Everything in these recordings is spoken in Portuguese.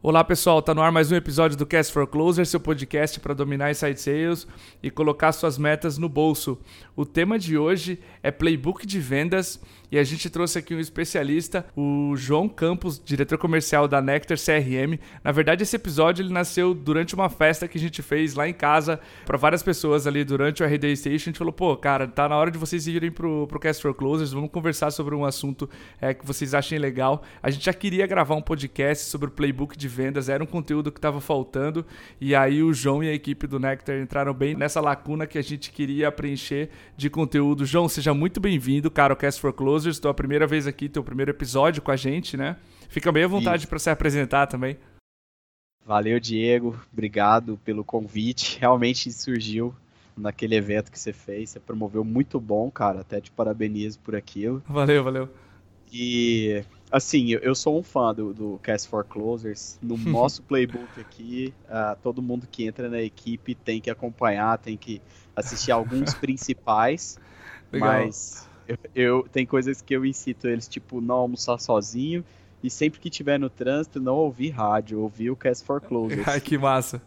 Olá pessoal, tá no ar mais um episódio do Cast for Closer, seu podcast para dominar inside sales e colocar suas metas no bolso. O tema de hoje é playbook de vendas e a gente trouxe aqui um especialista, o João Campos, diretor comercial da Nectar CRM. Na verdade, esse episódio ele nasceu durante uma festa que a gente fez lá em casa para várias pessoas ali durante o RD Station. A gente falou, pô, cara, tá na hora de vocês irem pro, pro Cast for Closers, vamos conversar sobre um assunto é, que vocês achem legal. A gente já queria gravar um podcast sobre o playbook de vendas, era um conteúdo que estava faltando e aí o João e a equipe do Nectar entraram bem nessa lacuna que a gente queria preencher de conteúdo. João, seja muito bem-vindo, cara, ao Cast for. Closers, tua primeira vez aqui, teu primeiro episódio com a gente, né? Fica bem à vontade para se apresentar também. Valeu, Diego. Obrigado pelo convite. Realmente surgiu naquele evento que você fez. Você promoveu muito bom, cara. Até te parabenizo por aquilo. Valeu, valeu. E, assim, eu, sou um fã do, do Cast for Closers. No nosso playbook aqui, uh, todo mundo que entra na equipe tem que acompanhar, tem que assistir alguns principais. Legal. Mas eu, eu, tem coisas que eu incito eles, tipo, não almoçar sozinho e sempre que tiver no trânsito, não ouvir rádio, ouvir o Cast for Closers. Ai, que massa.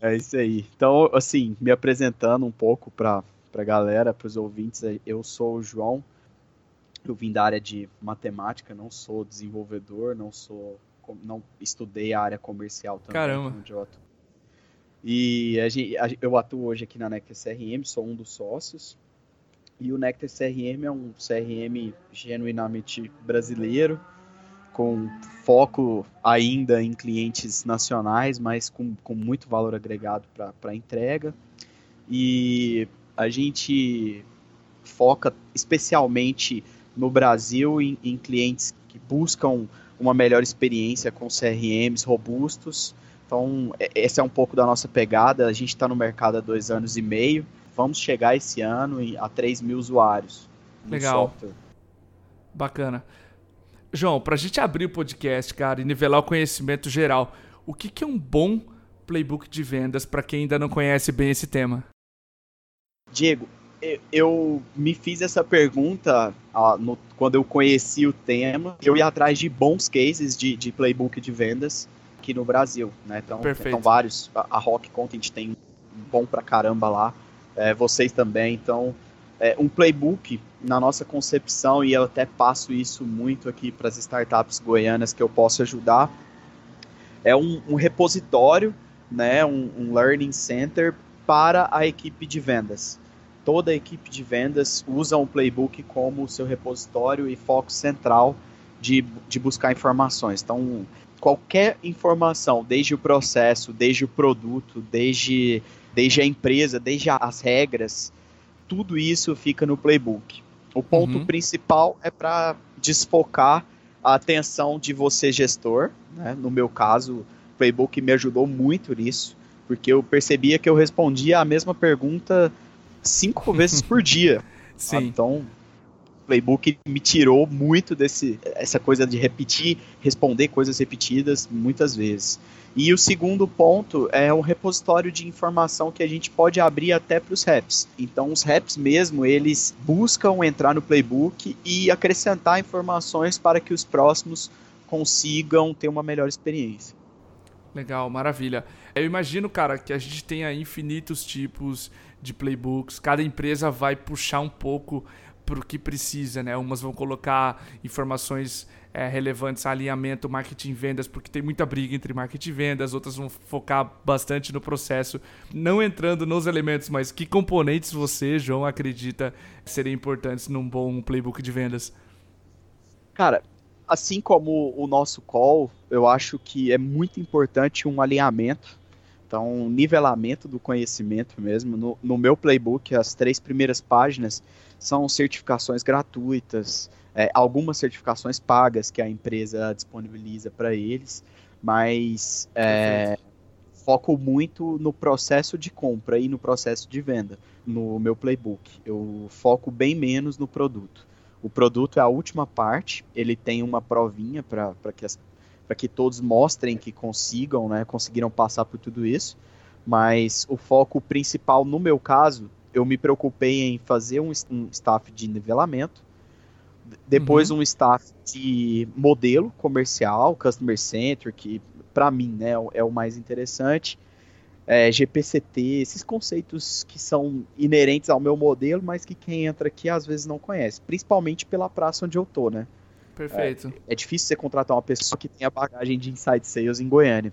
É isso aí. Então, assim, me apresentando um pouco para a galera, para os ouvintes, eu sou o João, eu vim da área de matemática, não sou desenvolvedor, não sou, não estudei a área comercial também. Caramba. E a gente, eu atuo hoje aqui na NEC CRM, sou um dos sócios. E o Nectar CRM é um CRM genuinamente brasileiro, com foco ainda em clientes nacionais, mas com, com muito valor agregado para a entrega. E a gente foca especialmente no Brasil em, em clientes que buscam uma melhor experiência com CRMs robustos. Então, essa é um pouco da nossa pegada. A gente está no mercado há dois anos e meio vamos chegar esse ano a 3 mil usuários Legal. software. Bacana. João, para a gente abrir o podcast, cara, e nivelar o conhecimento geral, o que, que é um bom playbook de vendas para quem ainda não conhece bem esse tema? Diego, eu me fiz essa pergunta ah, no, quando eu conheci o tema. Eu ia atrás de bons cases de, de playbook de vendas aqui no Brasil, né? Então, então vários. A, a Rock Content tem um bom pra caramba lá é, vocês também. Então, é, um playbook, na nossa concepção, e eu até passo isso muito aqui para as startups goianas que eu posso ajudar, é um, um repositório, né, um, um learning center para a equipe de vendas. Toda a equipe de vendas usa um playbook como seu repositório e foco central de, de buscar informações. Então, qualquer informação, desde o processo, desde o produto, desde desde a empresa, desde as regras, tudo isso fica no playbook. O ponto uhum. principal é para desfocar a atenção de você, gestor. Né? No meu caso, o playbook me ajudou muito nisso, porque eu percebia que eu respondia a mesma pergunta cinco vezes por dia. Sim. Então, playbook me tirou muito desse essa coisa de repetir, responder coisas repetidas muitas vezes. E o segundo ponto é um repositório de informação que a gente pode abrir até para os reps. Então, os reps mesmo, eles buscam entrar no playbook e acrescentar informações para que os próximos consigam ter uma melhor experiência. Legal, maravilha. Eu imagino, cara, que a gente tenha infinitos tipos de playbooks, cada empresa vai puxar um pouco para o que precisa, né? Umas vão colocar informações é, relevantes alinhamento marketing vendas, porque tem muita briga entre marketing e vendas, outras vão focar bastante no processo, não entrando nos elementos, mas que componentes você, João, acredita serem importantes num bom playbook de vendas? Cara, assim como o nosso call, eu acho que é muito importante um alinhamento então, um nivelamento do conhecimento mesmo. No, no, meu playbook, as três primeiras páginas são certificações gratuitas, é, algumas certificações pagas que a empresa disponibiliza para eles, mas é, foco muito no processo de compra e no processo de venda no meu playbook. Eu foco bem menos no produto. O produto é a última parte, ele tem uma provinha para que as que todos mostrem que consigam, né, conseguiram passar por tudo isso. Mas o foco principal, no meu caso, eu me preocupei em fazer um, um staff de nivelamento, Depois uhum. um staff de modelo comercial, customer centric, que para mim né, é o mais interessante. É, GPCT, esses conceitos que são inerentes ao meu modelo, mas que quem entra aqui às vezes não conhece, principalmente pela praça onde eu tô, né? Perfeito. É, é difícil você contratar uma pessoa que tenha bagagem de inside sales em Goiânia.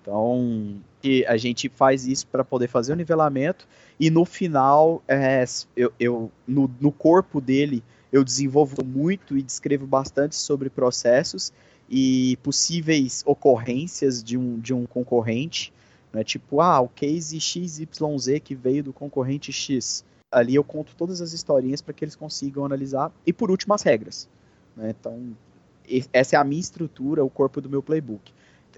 então, a gente faz isso para poder fazer o nivelamento e no final, é, eu, eu no, no corpo dele, eu desenvolvo muito e descrevo bastante sobre processos e possíveis ocorrências de um, de um concorrente, né? tipo, ah, o case XYZ que veio do concorrente X. Ali eu conto todas as historinhas para que eles consigam analisar. E por último, as regras. Né? Então, essa é a minha estrutura, o corpo do meu playbook.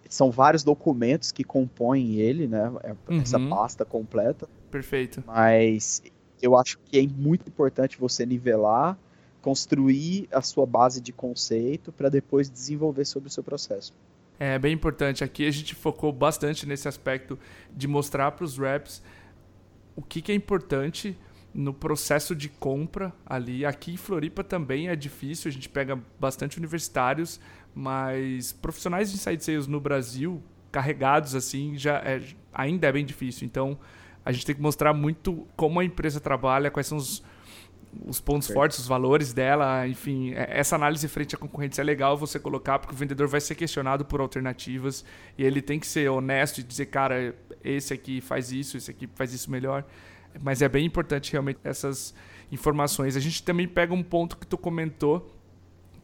São vários documentos que compõem ele, né? É, essa uhum. pasta completa. Perfeito. Mas eu acho que é muito importante você nivelar construir a sua base de conceito para depois desenvolver sobre o seu processo. É bem importante. Aqui a gente focou bastante nesse aspecto de mostrar para os reps o que, que é importante no processo de compra ali. Aqui em Floripa também é difícil, a gente pega bastante universitários, mas profissionais de inside sales no Brasil, carregados assim, já é, ainda é bem difícil. Então a gente tem que mostrar muito como a empresa trabalha, quais são os os pontos certo. fortes, os valores dela, enfim, é, essa análise frente à concorrência é legal você colocar porque o vendedor vai ser questionado por alternativas e ele tem que ser honesto e dizer, cara, esse aqui faz isso, esse aqui faz isso melhor. Mas é bem importante realmente essas informações. A gente também pega um ponto que tu comentou,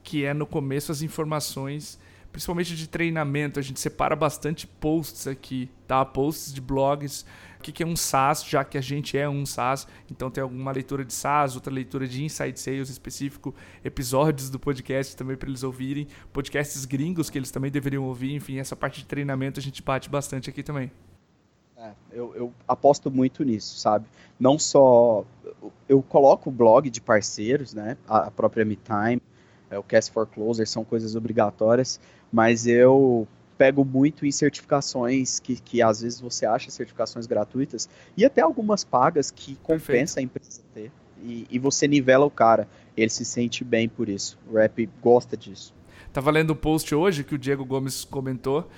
que é no começo as informações, principalmente de treinamento. A gente separa bastante posts aqui, tá? Posts de blogs o que é um SaaS, já que a gente é um SaaS. Então tem alguma leitura de SaaS, outra leitura de Inside Sales específico, episódios do podcast também para eles ouvirem, podcasts gringos que eles também deveriam ouvir. Enfim, essa parte de treinamento a gente bate bastante aqui também. É, eu, eu, aposto muito nisso, sabe? Não só. Eu coloco o blog de parceiros, né? A própria MeTime, é, o Cast for Closer, são coisas obrigatórias, mas eu pego muito em certificações que, que às vezes você acha certificações gratuitas e até algumas pagas que compensa Perfeito. a empresa ter. E, e, você nivela o cara. Ele se sente bem por isso. O rap gosta disso. Tava lendo o um post hoje que o Diego Gomes comentou.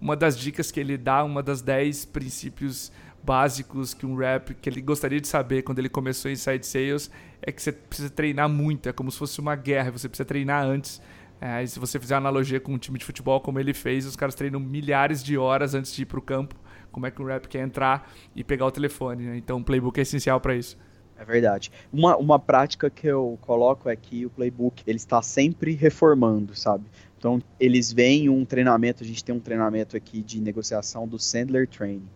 Uma das dicas que ele dá, uma das 10 princípios básicos que um rap que ele gostaria de saber quando ele começou em Inside Sales é que você precisa treinar muito, é como se fosse uma guerra, você precisa treinar antes é, se você fizer analogia com um time de futebol como ele fez, os caras treinam milhares de horas antes de ir para o campo. Como é que um rap quer entrar e pegar o telefone? Né? Então, o playbook é essencial para isso. É verdade. Uma, uma prática que eu coloco é que o playbook ele está sempre reformando, sabe? Então, eles veem um treinamento, a gente tem um treinamento aqui de negociação do Sandler Training.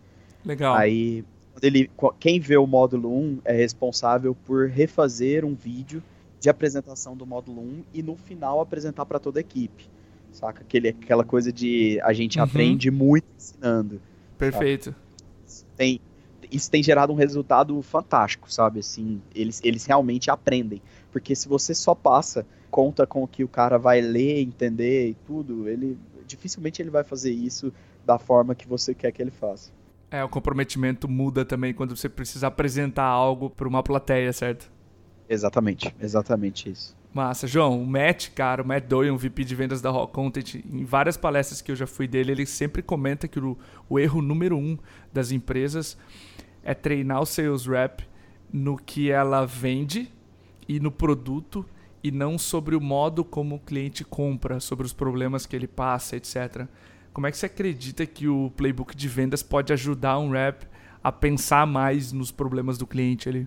Legal. Aí, ele, quem vê o módulo 1 é responsável por refazer um vídeo de apresentação do módulo 1 e no final apresentar para toda a equipe. Saca? Aquele, aquela coisa de a gente uhum. aprende muito ensinando. Perfeito. Tem, isso tem gerado um resultado fantástico, sabe? Assim, eles, eles realmente aprendem. Porque se você só passa, conta com o que o cara vai ler, entender e tudo, ele dificilmente ele vai fazer isso da forma que você quer que ele faça. É, o comprometimento muda também quando você precisa apresentar algo para uma plateia, certo? Exatamente, exatamente isso. Massa. João, o Matt, cara, o Matt Doyle, um VP de vendas da Rock Content, em várias palestras que eu já fui dele, ele sempre comenta que o, o erro número um das empresas é treinar o sales rep no que ela vende e no produto e não sobre o modo como o cliente compra, sobre os problemas que ele passa, etc. Como é que você acredita que o playbook de vendas pode ajudar um rep a pensar mais nos problemas do cliente ali?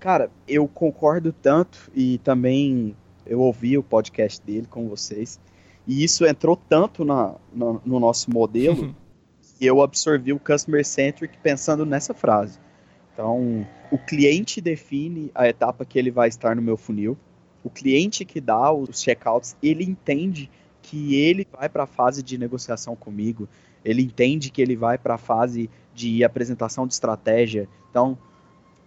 Cara, eu concordo tanto e também eu ouvi o podcast dele com vocês e isso entrou tanto na, na no nosso modelo que eu absorvi o customer centric pensando nessa frase. Então, o cliente define a etapa que ele vai estar no meu funil. O cliente que dá os checkouts, ele entende que ele vai para a fase de negociação comigo. Ele entende que ele vai para a fase de apresentação de estratégia. Então,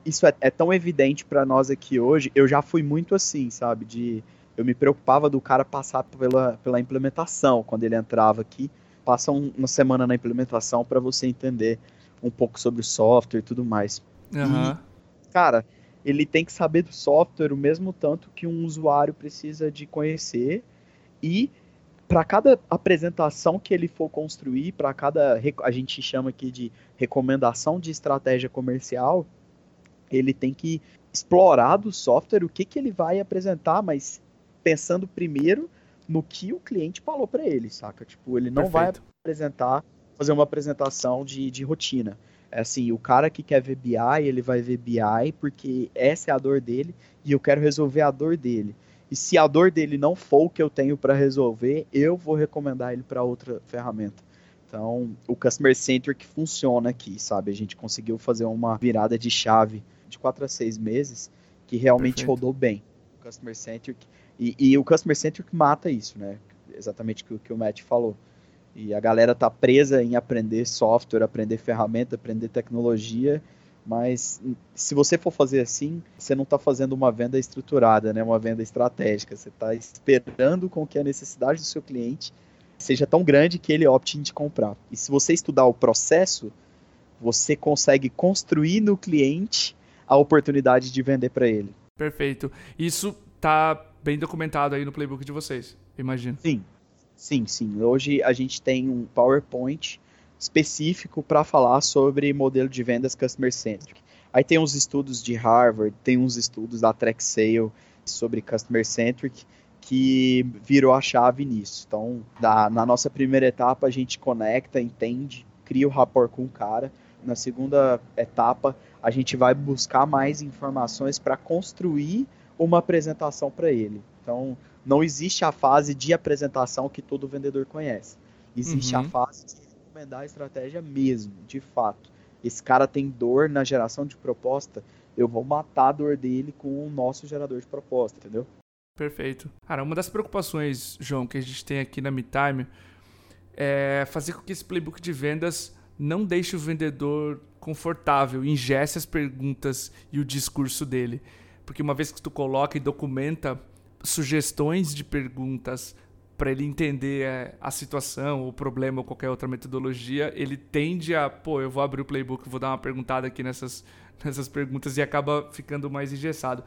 isso é, é tão evidente para nós aqui hoje. Eu já fui muito assim, sabe? De eu me preocupava do cara passar pela, pela implementação quando ele entrava aqui. Passa um, uma semana na implementação para você entender um pouco sobre o software e tudo mais. Uhum. E, cara, ele tem que saber do software o mesmo tanto que um usuário precisa de conhecer e para cada apresentação que ele for construir, para cada a gente chama aqui de recomendação de estratégia comercial, ele tem que explorar do software o que, que ele vai apresentar, mas pensando primeiro no que o cliente falou para ele, saca? Tipo, ele não Perfeito. vai apresentar, fazer uma apresentação de, de rotina. É assim, o cara que quer ver BI, ele vai ver BI porque essa é a dor dele e eu quero resolver a dor dele. E se a dor dele não for o que eu tenho para resolver, eu vou recomendar ele para outra ferramenta. Então, o Customer Centric funciona aqui, sabe? A gente conseguiu fazer uma virada de chave de 4 a 6 meses que realmente Perfeito. rodou bem. O Customer Centric. E, e, o Customer Centric mata isso, né? Exatamente o que o Matt falou. E a galera tá presa em aprender software, aprender ferramenta, aprender tecnologia, mas se você for fazer assim, você não está fazendo uma venda estruturada, né? Uma venda estratégica. Você está esperando com que a necessidade do seu cliente seja tão grande que ele opte em te comprar. E se você estudar o processo, você consegue construir no cliente a oportunidade de vender para ele. Perfeito. Isso tá bem documentado aí no playbook de vocês, imagino. Sim, Sim, sim. Hoje a gente tem um PowerPoint específico para falar sobre modelo de vendas customer centric. Aí tem uns estudos de Harvard, tem uns estudos da TrackSale sobre customer centric que virou a chave nisso. Então, da, na nossa primeira etapa a gente conecta, entende, cria o rapport com o cara. Na segunda etapa a gente vai buscar mais informações para construir uma apresentação para ele. Então, não existe a fase de apresentação que todo vendedor conhece. Existe uhum. a fase de recomendar a estratégia mesmo, de fato. Esse cara tem dor na geração de proposta, eu vou matar a dor dele com o nosso gerador de proposta, entendeu? Perfeito. Cara, uma das preocupações, João, que a gente tem aqui na MeTime é fazer com que esse playbook de vendas não deixe o vendedor confortável, ingesse as perguntas e o discurso dele. Porque uma vez que tu coloca e documenta sugestões de perguntas para ele entender é, a situação, o problema ou qualquer outra metodologia, ele tende a, pô, eu vou abrir o playbook, vou dar uma perguntada aqui nessas, nessas perguntas e acaba ficando mais engessado.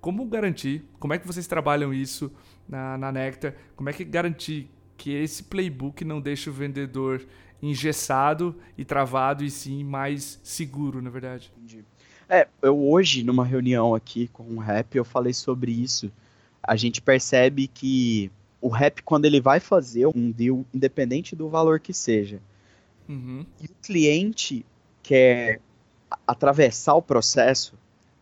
Como garantir, como é que vocês trabalham isso na, na Nectar? Como é que garantir que esse playbook não deixe o vendedor engessado e travado e sim mais seguro, na verdade? Entendi. É, eu hoje, numa reunião aqui com o Rap, eu falei sobre isso a gente percebe que o rap, quando ele vai fazer um deal, independente do valor que seja, uhum. e o cliente quer atravessar o processo,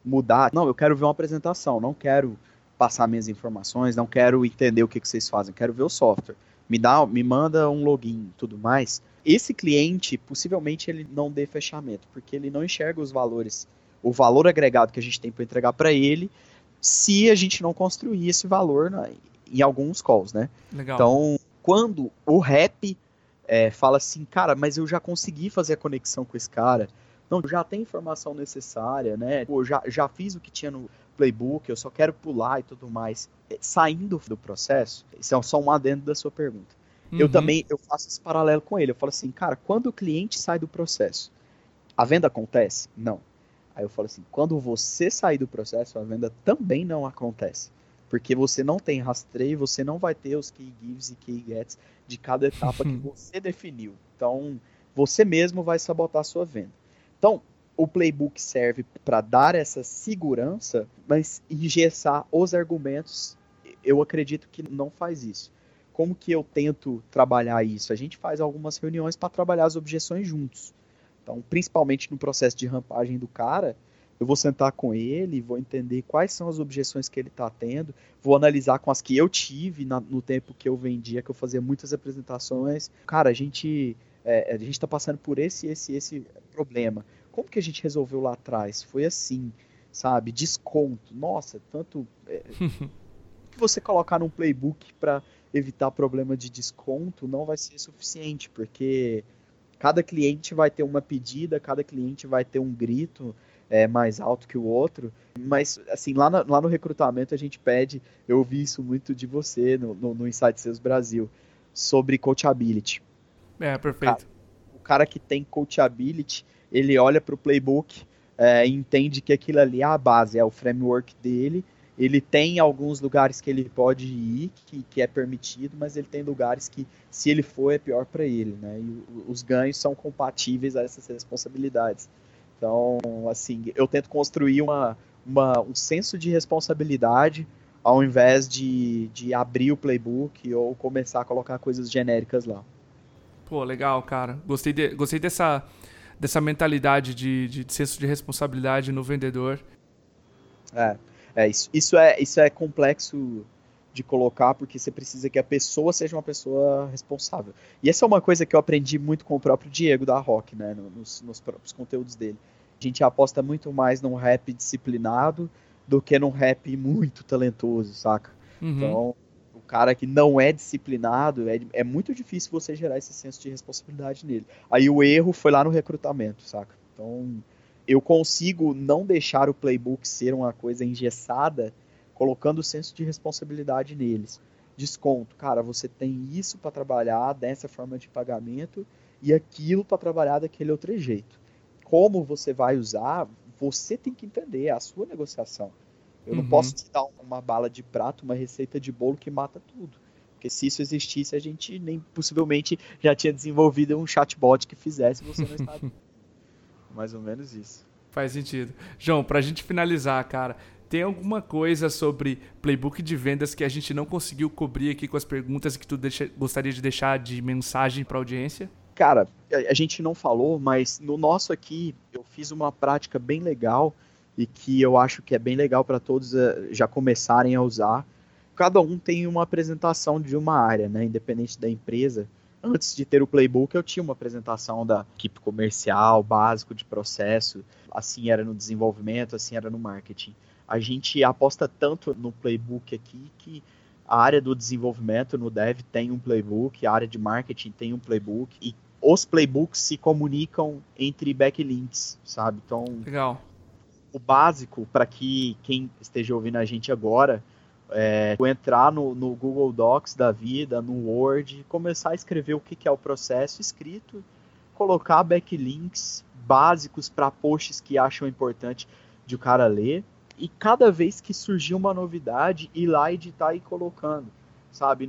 mudar. Não, eu quero ver uma apresentação, não quero passar minhas informações, não quero entender o que, que vocês fazem, quero ver o software. Me dá, me manda um login, tudo mais. Esse cliente, possivelmente, ele não dê fechamento, porque ele não enxerga os valores, o valor agregado que a gente tem para entregar para ele se a gente não construir esse valor na, em alguns calls, né? Legal. Então, quando o rap é, fala assim, cara, mas eu já consegui fazer a conexão com esse cara, não, já tem informação necessária, né? Pô, já, já fiz o que tinha no playbook, eu só quero pular e tudo mais. É, saindo do processo, isso é só um adendo da sua pergunta. Uhum. Eu também eu faço esse paralelo com ele. Eu falo assim, cara, quando o cliente sai do processo, a venda acontece? Não. Aí eu falo assim, quando você sair do processo, a venda também não acontece. Porque você não tem rastreio, você não vai ter os key gives e key gets de cada etapa que você definiu. Então, você mesmo vai sabotar a sua venda. Então, o playbook serve para dar essa segurança, mas engessar os argumentos, eu acredito que não faz isso. Como que eu tento trabalhar isso? A gente faz algumas reuniões para trabalhar as objeções juntos. Então, principalmente no processo de rampagem do cara, eu vou sentar com ele, vou entender quais são as objeções que ele está tendo, vou analisar com as que eu tive na, no tempo que eu vendia, que eu fazia muitas apresentações. Cara, a gente é, a gente está passando por esse, esse, esse problema. Como que a gente resolveu lá atrás? Foi assim, sabe? Desconto. Nossa, tanto é, que você colocar num playbook para evitar problema de desconto não vai ser suficiente, porque cada cliente vai ter uma pedida, cada cliente vai ter um grito é, mais alto que o outro. Mas, assim, lá, lá no recrutamento a gente pede, eu ouvi isso muito de você no, no, no Insight Sales Brasil, sobre coachability. É, perfeito. O cara, o cara que tem coachability, ele olha para o playbook, é, entende que aquilo ali é a base, é o framework dele. Ele tem alguns lugares que ele pode ir, que, que é permitido, mas ele tem lugares que, se ele for, é pior para ele, né? E os ganhos são compatíveis a essas responsabilidades. Então, assim, eu tento construir uma, uma, um senso de responsabilidade ao invés de, de abrir o playbook ou começar a colocar coisas genéricas lá. Pô, legal, cara. Gostei, de, gostei dessa, dessa mentalidade de, de, de senso de responsabilidade no vendedor. É, é isso, isso é isso é complexo de colocar porque você precisa que a pessoa seja uma pessoa responsável. E essa é uma coisa que eu aprendi muito com o próprio Diego da Rock, né, nos, nos próprios conteúdos dele. A gente aposta muito mais num rap disciplinado do que num rap muito talentoso, saca? Uhum. Então, o cara que não é disciplinado, é, é muito difícil você gerar esse senso de responsabilidade nele. Aí o erro foi lá no recrutamento, saca? Então, eu consigo não deixar o playbook ser uma coisa engessada, colocando o senso de responsabilidade neles. Desconto, cara, você tem isso para trabalhar dessa forma de pagamento e aquilo para trabalhar daquele outro jeito. Como você vai usar, você tem que entender, é a sua negociação. Eu uhum. não posso te dar uma bala de prato, uma receita de bolo que mata tudo. Porque se isso existisse, a gente nem possivelmente já tinha desenvolvido um chatbot que fizesse você não está. Mais ou menos isso. Faz sentido. João, para a gente finalizar, cara, tem alguma coisa sobre playbook de vendas que a gente não conseguiu cobrir aqui com as perguntas que tu deixa, gostaria de deixar de mensagem para a audiência? Cara, a gente não falou, mas no nosso aqui eu fiz uma prática bem legal e que eu acho que é bem legal para todos eh, já começarem a usar. Cada um tem uma apresentação de uma área, né, independente da empresa. Antes de ter o playbook, eu tinha uma apresentação da equipe comercial, básico de processo. Assim era no desenvolvimento, assim era no marketing. A gente aposta tanto no playbook aqui que a área do desenvolvimento no dev tem um playbook, a área de marketing tem um playbook e os playbooks se comunicam entre backlinks, sabe? Então, Legal. o básico para que quem esteja ouvindo a gente agora é, entrar no, no, Google Docs da vida, no Word, começar a escrever o que, que é o processo escrito, colocar backlinks básicos para posts que acham importante de o cara ler, e cada vez que surgir uma novidade, ir lá editar e colocando sabe?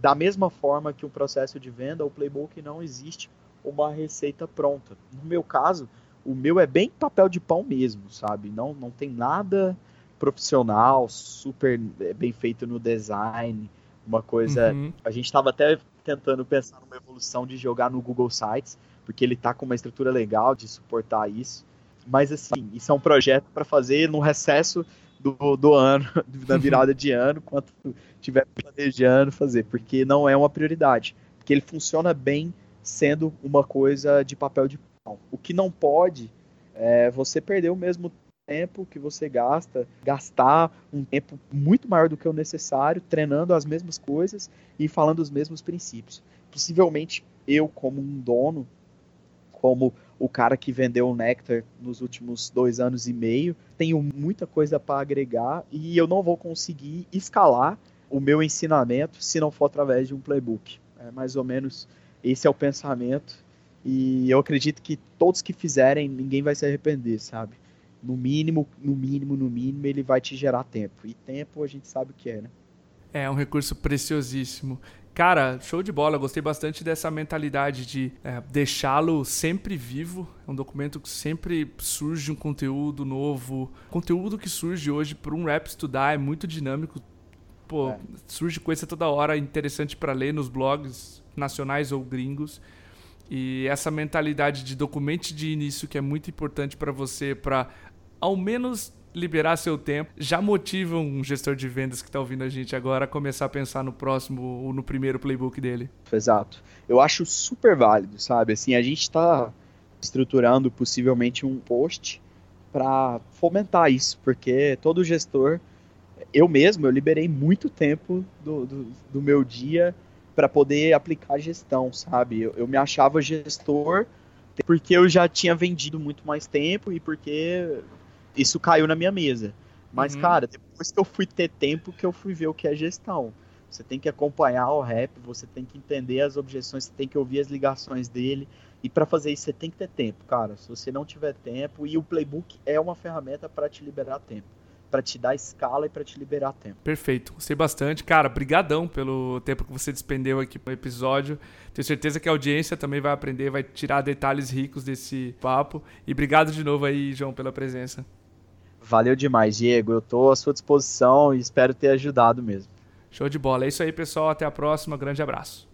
Da mesma forma que o processo de venda, o playbook não existe uma receita pronta. No meu caso, o meu é bem papel de pão mesmo, sabe? Não, não tem nada profissional, super é, bem feito no design, uma coisa. Uhum. A gente estava até tentando pensar numa evolução de jogar no Google Sites, porque ele tá com uma estrutura legal de suportar isso. Mas assim, isso é um projeto para fazer no recesso do, do ano, da virada de ano, quanto estiver planejando fazer, porque não é uma prioridade. Porque ele funciona bem sendo uma coisa de papel de pão. O que não pode é você perder o mesmo tempo que você gasta, gastar um tempo muito maior do que o necessário, treinando as mesmas coisas e falando os mesmos princípios. Possivelmente eu, como um dono, como o cara que vendeu o Nectar nos últimos dois anos e meio. Tenho muita coisa para agregar e eu não vou conseguir escalar o meu ensinamento se não for através de um playbook. É mais ou menos esse é o pensamento e eu acredito que todos que fizerem, ninguém vai se arrepender, sabe? No mínimo, no mínimo, no mínimo, ele vai te gerar tempo. E tempo a gente sabe o que é, né? É um recurso preciosíssimo. Cara, show de bola. Gostei bastante dessa mentalidade de é, deixá-lo sempre vivo. É um documento que sempre surge um conteúdo novo. conteúdo que surge hoje por um rap estudar é muito dinâmico. Pô, é. surge coisa toda hora interessante para ler nos blogs nacionais ou gringos. E essa mentalidade de documento de início que é muito importante para você, para ao menos liberar seu tempo, já motiva um gestor de vendas que está ouvindo a gente agora a começar a pensar no próximo ou no primeiro playbook dele. Exato. Eu acho super válido, sabe? Assim, a gente está estruturando possivelmente um post para fomentar isso, porque todo gestor, eu mesmo, eu liberei muito tempo do, do, do meu dia para poder aplicar gestão, sabe? Eu, eu me achava gestor porque eu já tinha vendido muito mais tempo e porque isso caiu na minha mesa. Mas, uhum. cara, depois que eu fui ter tempo, que eu fui ver o que é gestão. Você tem que acompanhar o rap, você tem que entender as objeções, você tem que ouvir as ligações dele. E para fazer isso você tem que ter tempo, cara. Se você não tiver tempo, e o playbook é uma ferramenta para te liberar tempo, para te dar escala e para te liberar tempo. Perfeito. Gostei bastante, cara. Brigadão pelo tempo que você despendeu aqui no episódio. Tenho certeza que a audiência também vai aprender, vai tirar detalhes ricos desse papo. E obrigado de novo aí, João, pela presença. Valeu demais, Diego. Eu estou à sua disposição e espero ter ajudado mesmo. Show de bola. É isso aí, pessoal. Até a próxima. Grande abraço.